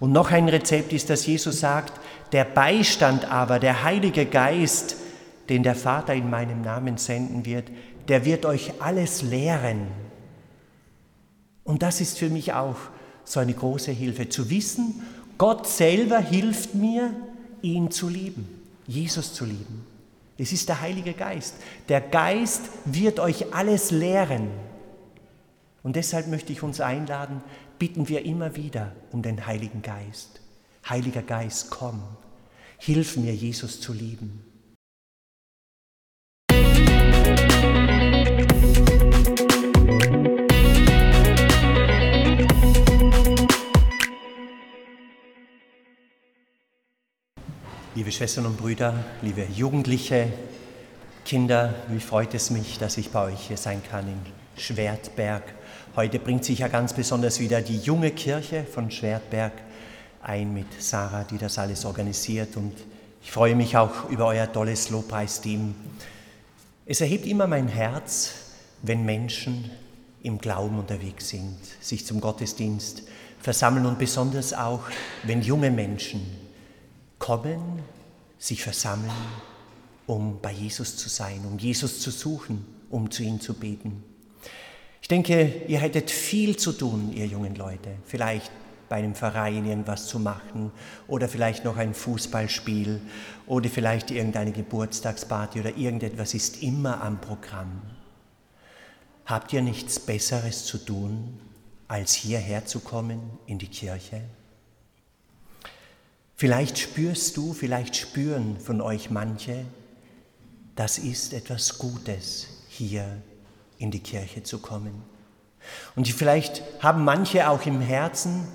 Und noch ein Rezept ist, dass Jesus sagt, der Beistand aber, der Heilige Geist, den der Vater in meinem Namen senden wird, der wird euch alles lehren. Und das ist für mich auch so eine große Hilfe, zu wissen, Gott selber hilft mir, ihn zu lieben, Jesus zu lieben. Es ist der Heilige Geist. Der Geist wird euch alles lehren. Und deshalb möchte ich uns einladen, bitten wir immer wieder um den Heiligen Geist. Heiliger Geist, komm, hilf mir, Jesus zu lieben. Liebe Schwestern und Brüder, liebe Jugendliche, Kinder, wie freut es mich, dass ich bei euch hier sein kann Schwertberg. Heute bringt sich ja ganz besonders wieder die junge Kirche von Schwertberg ein mit Sarah, die das alles organisiert. Und ich freue mich auch über euer tolles Lobpreisteam. Es erhebt immer mein Herz, wenn Menschen im Glauben unterwegs sind, sich zum Gottesdienst versammeln und besonders auch, wenn junge Menschen kommen, sich versammeln, um bei Jesus zu sein, um Jesus zu suchen, um zu ihm zu beten. Ich denke, ihr hättet viel zu tun, ihr jungen Leute. Vielleicht bei einem Verein irgendwas zu machen oder vielleicht noch ein Fußballspiel oder vielleicht irgendeine Geburtstagsparty oder irgendetwas ist immer am Programm. Habt ihr nichts Besseres zu tun, als hierher zu kommen in die Kirche? Vielleicht spürst du, vielleicht spüren von euch manche, das ist etwas Gutes, hier in die Kirche zu kommen. Und vielleicht haben manche auch im Herzen,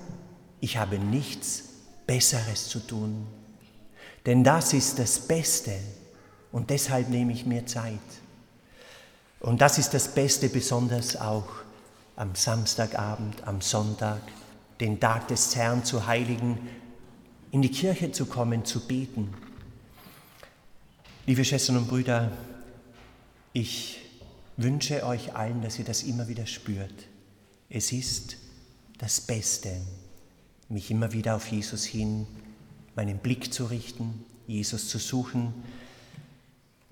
ich habe nichts Besseres zu tun. Denn das ist das Beste und deshalb nehme ich mir Zeit. Und das ist das Beste besonders auch am Samstagabend, am Sonntag, den Tag des Herrn zu heiligen, in die Kirche zu kommen, zu beten. Liebe Schwestern und Brüder, ich wünsche euch allen, dass ihr das immer wieder spürt. Es ist das Beste, mich immer wieder auf Jesus hin, meinen Blick zu richten, Jesus zu suchen.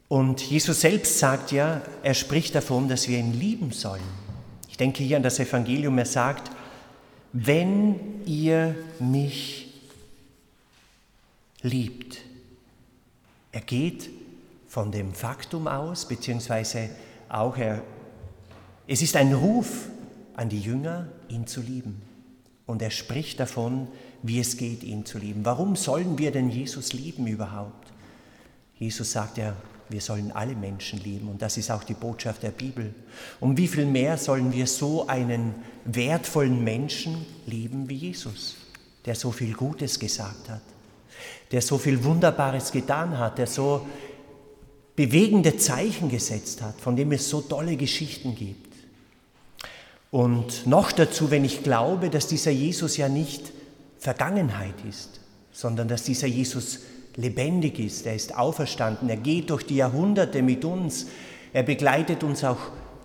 Und Jesus selbst sagt ja, er spricht davon, dass wir ihn lieben sollen. Ich denke hier an das Evangelium, er sagt, wenn ihr mich liebt. Er geht von dem Faktum aus, beziehungsweise auch er, es ist ein Ruf an die Jünger, ihn zu lieben. Und er spricht davon, wie es geht, ihn zu lieben. Warum sollen wir denn Jesus lieben überhaupt? Jesus sagt ja, wir sollen alle Menschen lieben und das ist auch die Botschaft der Bibel. Um wie viel mehr sollen wir so einen wertvollen Menschen lieben wie Jesus, der so viel Gutes gesagt hat? der so viel Wunderbares getan hat, der so bewegende Zeichen gesetzt hat, von dem es so tolle Geschichten gibt. Und noch dazu, wenn ich glaube, dass dieser Jesus ja nicht Vergangenheit ist, sondern dass dieser Jesus lebendig ist, er ist auferstanden, er geht durch die Jahrhunderte mit uns, er begleitet uns auch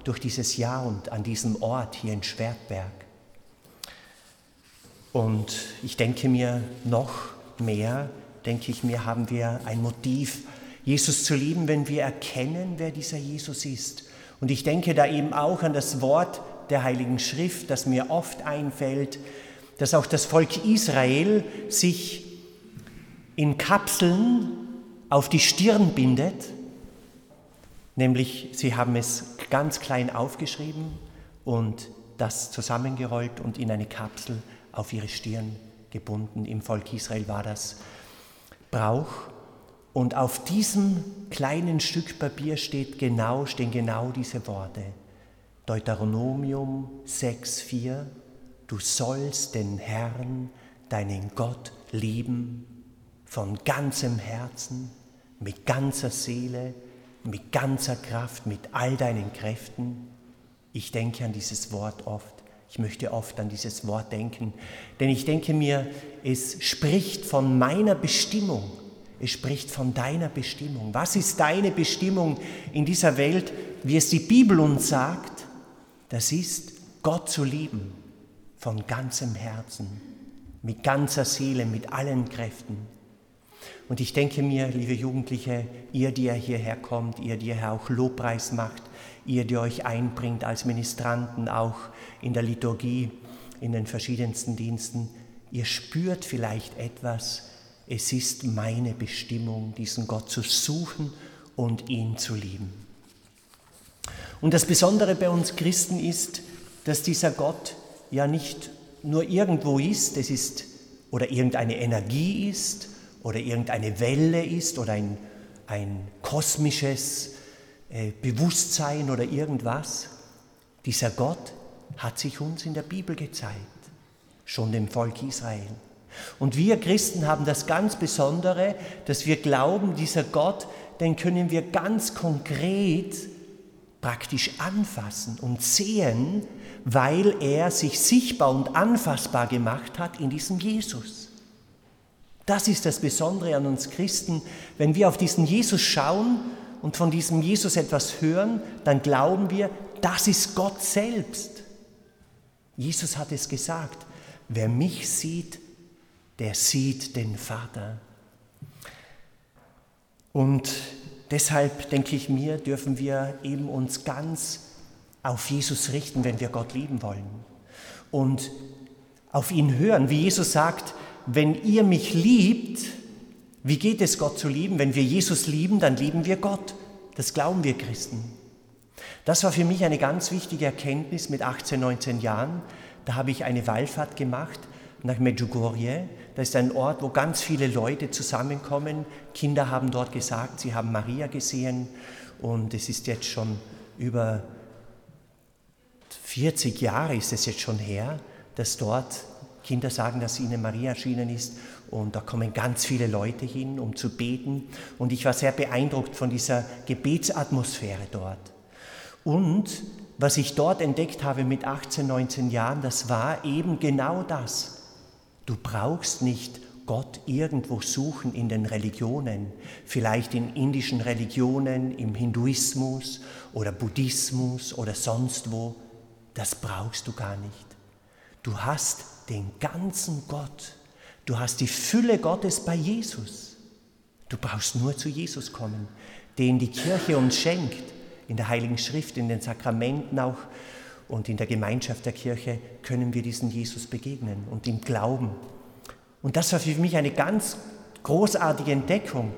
durch dieses Jahr und an diesem Ort hier in Schwertberg. Und ich denke mir noch mehr, denke ich mir, haben wir ein Motiv, Jesus zu lieben, wenn wir erkennen, wer dieser Jesus ist. Und ich denke da eben auch an das Wort der Heiligen Schrift, das mir oft einfällt, dass auch das Volk Israel sich in Kapseln auf die Stirn bindet, nämlich sie haben es ganz klein aufgeschrieben und das zusammengerollt und in eine Kapsel auf ihre Stirn gebunden. Im Volk Israel war das Brauch. Und auf diesem kleinen Stück Papier steht genau, stehen genau diese Worte. Deuteronomium 6,4 Du sollst den Herrn, deinen Gott, lieben von ganzem Herzen, mit ganzer Seele, mit ganzer Kraft, mit all deinen Kräften. Ich denke an dieses Wort oft. Ich möchte oft an dieses Wort denken, denn ich denke mir, es spricht von meiner Bestimmung. Es spricht von deiner Bestimmung. Was ist deine Bestimmung in dieser Welt, wie es die Bibel uns sagt? Das ist, Gott zu lieben von ganzem Herzen, mit ganzer Seele, mit allen Kräften. Und ich denke mir, liebe Jugendliche, ihr, die ihr hierher kommt, ihr, die ihr auch Lobpreis macht, ihr, die euch einbringt als Ministranten, auch in der Liturgie, in den verschiedensten Diensten, ihr spürt vielleicht etwas, es ist meine Bestimmung, diesen Gott zu suchen und ihn zu lieben. Und das Besondere bei uns Christen ist, dass dieser Gott ja nicht nur irgendwo ist, es ist oder irgendeine Energie ist oder irgendeine Welle ist oder ein, ein kosmisches äh, Bewusstsein oder irgendwas. Dieser Gott hat sich uns in der Bibel gezeigt, schon dem Volk Israel. Und wir Christen haben das ganz Besondere, dass wir glauben, dieser Gott, den können wir ganz konkret praktisch anfassen und sehen, weil er sich sichtbar und anfassbar gemacht hat in diesem Jesus. Das ist das Besondere an uns Christen. Wenn wir auf diesen Jesus schauen und von diesem Jesus etwas hören, dann glauben wir, das ist Gott selbst. Jesus hat es gesagt, wer mich sieht, der sieht den Vater. Und deshalb denke ich mir, dürfen wir eben uns ganz auf Jesus richten, wenn wir Gott lieben wollen. Und auf ihn hören, wie Jesus sagt, wenn ihr mich liebt, wie geht es Gott zu lieben? Wenn wir Jesus lieben, dann lieben wir Gott. Das glauben wir Christen. Das war für mich eine ganz wichtige Erkenntnis mit 18, 19 Jahren. Da habe ich eine Wallfahrt gemacht nach Medjugorje. Das ist ein Ort, wo ganz viele Leute zusammenkommen. Kinder haben dort gesagt, sie haben Maria gesehen und es ist jetzt schon über 40 Jahre ist es jetzt schon her, dass dort Kinder sagen, dass ihnen Maria erschienen ist und da kommen ganz viele Leute hin, um zu beten und ich war sehr beeindruckt von dieser Gebetsatmosphäre dort. Und was ich dort entdeckt habe mit 18, 19 Jahren, das war eben genau das. Du brauchst nicht Gott irgendwo suchen in den Religionen, vielleicht in indischen Religionen, im Hinduismus oder Buddhismus oder sonst wo. Das brauchst du gar nicht. Du hast den ganzen Gott. Du hast die Fülle Gottes bei Jesus. Du brauchst nur zu Jesus kommen, den die Kirche uns schenkt. In der Heiligen Schrift, in den Sakramenten auch und in der Gemeinschaft der Kirche können wir diesen Jesus begegnen und ihm glauben. Und das war für mich eine ganz großartige Entdeckung.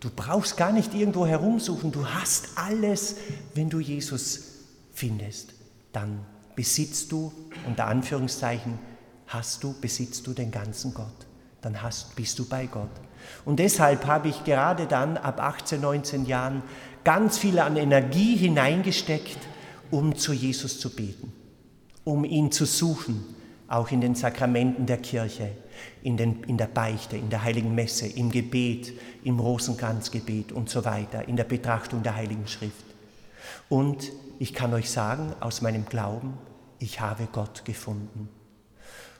Du brauchst gar nicht irgendwo herumsuchen, du hast alles, wenn du Jesus findest. Dann besitzt du, unter Anführungszeichen, hast du, besitzt du den ganzen Gott. Dann hast, bist du bei Gott. Und deshalb habe ich gerade dann ab 18, 19 Jahren ganz viel an Energie hineingesteckt, um zu Jesus zu beten, um ihn zu suchen, auch in den Sakramenten der Kirche, in, den, in der Beichte, in der heiligen Messe, im Gebet, im Rosenkranzgebet und so weiter, in der Betrachtung der heiligen Schrift. Und ich kann euch sagen, aus meinem Glauben, ich habe Gott gefunden.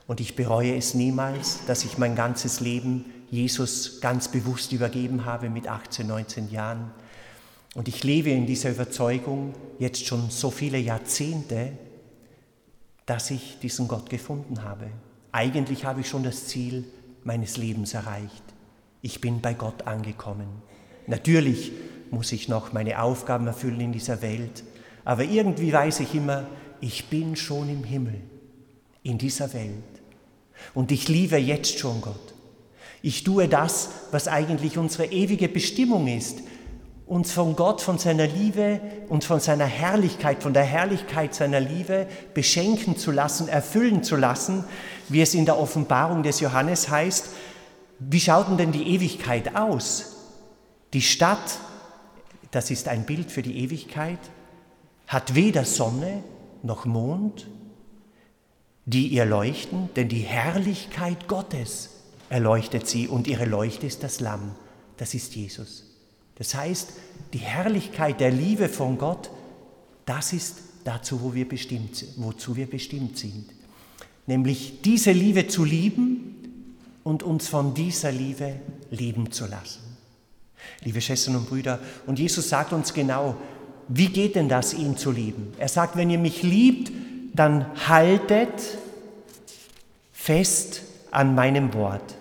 Und ich bereue es niemals, dass ich mein ganzes Leben Jesus ganz bewusst übergeben habe mit 18, 19 Jahren und ich lebe in dieser Überzeugung jetzt schon so viele Jahrzehnte, dass ich diesen Gott gefunden habe. Eigentlich habe ich schon das Ziel meines Lebens erreicht. Ich bin bei Gott angekommen. Natürlich muss ich noch meine Aufgaben erfüllen in dieser Welt, aber irgendwie weiß ich immer, ich bin schon im Himmel, in dieser Welt. Und ich liebe jetzt schon Gott. Ich tue das, was eigentlich unsere ewige Bestimmung ist, uns von Gott, von seiner Liebe und von seiner Herrlichkeit, von der Herrlichkeit seiner Liebe beschenken zu lassen, erfüllen zu lassen, wie es in der Offenbarung des Johannes heißt. Wie schaut denn die Ewigkeit aus? Die Stadt, das ist ein Bild für die Ewigkeit, hat weder Sonne noch Mond, die ihr leuchten, denn die Herrlichkeit Gottes erleuchtet sie und ihre Leuchte ist das Lamm, das ist Jesus. Das heißt, die Herrlichkeit der Liebe von Gott, das ist dazu, wo wir bestimmt, wozu wir bestimmt sind. Nämlich diese Liebe zu lieben und uns von dieser Liebe lieben zu lassen. Liebe Schwestern und Brüder, und Jesus sagt uns genau, wie geht denn das, ihn zu lieben? Er sagt, wenn ihr mich liebt, dann haltet fest an meinem Wort.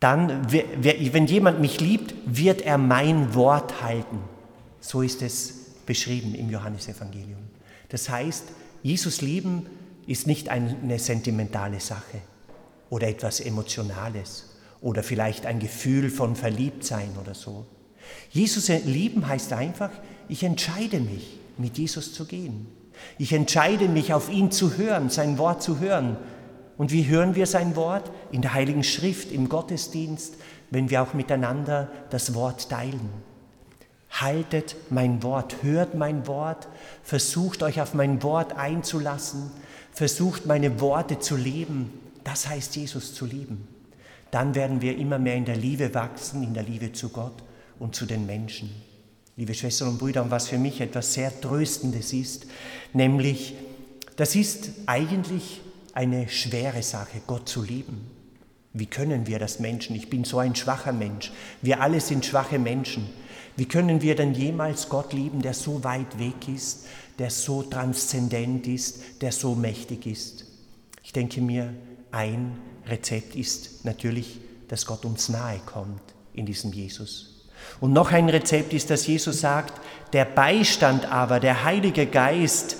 Dann, wenn jemand mich liebt, wird er mein Wort halten. So ist es beschrieben im Johannesevangelium. Das heißt, Jesus lieben ist nicht eine sentimentale Sache oder etwas Emotionales oder vielleicht ein Gefühl von Verliebtsein oder so. Jesus lieben heißt einfach, ich entscheide mich, mit Jesus zu gehen. Ich entscheide mich, auf ihn zu hören, sein Wort zu hören. Und wie hören wir sein Wort? In der Heiligen Schrift, im Gottesdienst, wenn wir auch miteinander das Wort teilen. Haltet mein Wort, hört mein Wort, versucht euch auf mein Wort einzulassen, versucht meine Worte zu leben. Das heißt Jesus zu lieben. Dann werden wir immer mehr in der Liebe wachsen, in der Liebe zu Gott und zu den Menschen. Liebe Schwestern und Brüder, und was für mich etwas sehr Tröstendes ist, nämlich, das ist eigentlich eine schwere Sache, Gott zu lieben. Wie können wir das Menschen? Ich bin so ein schwacher Mensch. Wir alle sind schwache Menschen. Wie können wir denn jemals Gott lieben, der so weit weg ist, der so transzendent ist, der so mächtig ist? Ich denke mir, ein Rezept ist natürlich, dass Gott uns nahe kommt in diesem Jesus. Und noch ein Rezept ist, dass Jesus sagt, der Beistand aber, der Heilige Geist,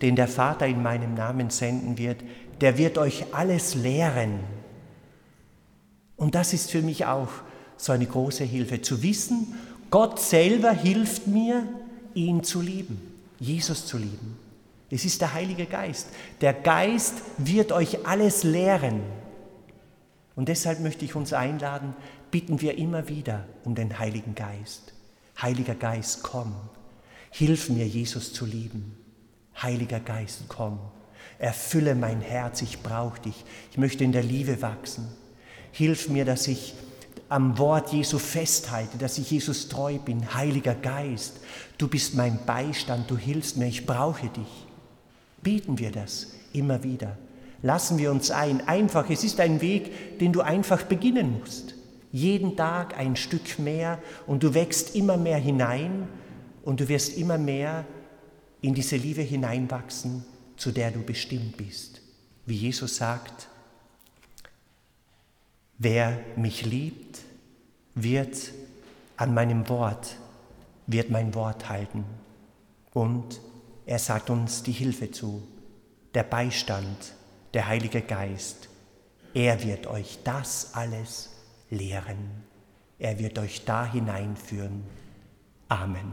den der Vater in meinem Namen senden wird, der wird euch alles lehren. Und das ist für mich auch so eine große Hilfe, zu wissen, Gott selber hilft mir, ihn zu lieben, Jesus zu lieben. Es ist der Heilige Geist. Der Geist wird euch alles lehren. Und deshalb möchte ich uns einladen, bitten wir immer wieder um den Heiligen Geist. Heiliger Geist, komm, hilf mir, Jesus zu lieben. Heiliger Geist, komm, erfülle mein Herz, ich brauche dich, ich möchte in der Liebe wachsen. Hilf mir, dass ich am Wort Jesu festhalte, dass ich Jesus treu bin. Heiliger Geist, du bist mein Beistand, du hilfst mir, ich brauche dich. Beten wir das immer wieder. Lassen wir uns ein. Einfach, es ist ein Weg, den du einfach beginnen musst. Jeden Tag ein Stück mehr und du wächst immer mehr hinein und du wirst immer mehr in diese Liebe hineinwachsen, zu der du bestimmt bist. Wie Jesus sagt, wer mich liebt, wird an meinem Wort, wird mein Wort halten. Und er sagt uns die Hilfe zu, der Beistand, der Heilige Geist. Er wird euch das alles lehren. Er wird euch da hineinführen. Amen.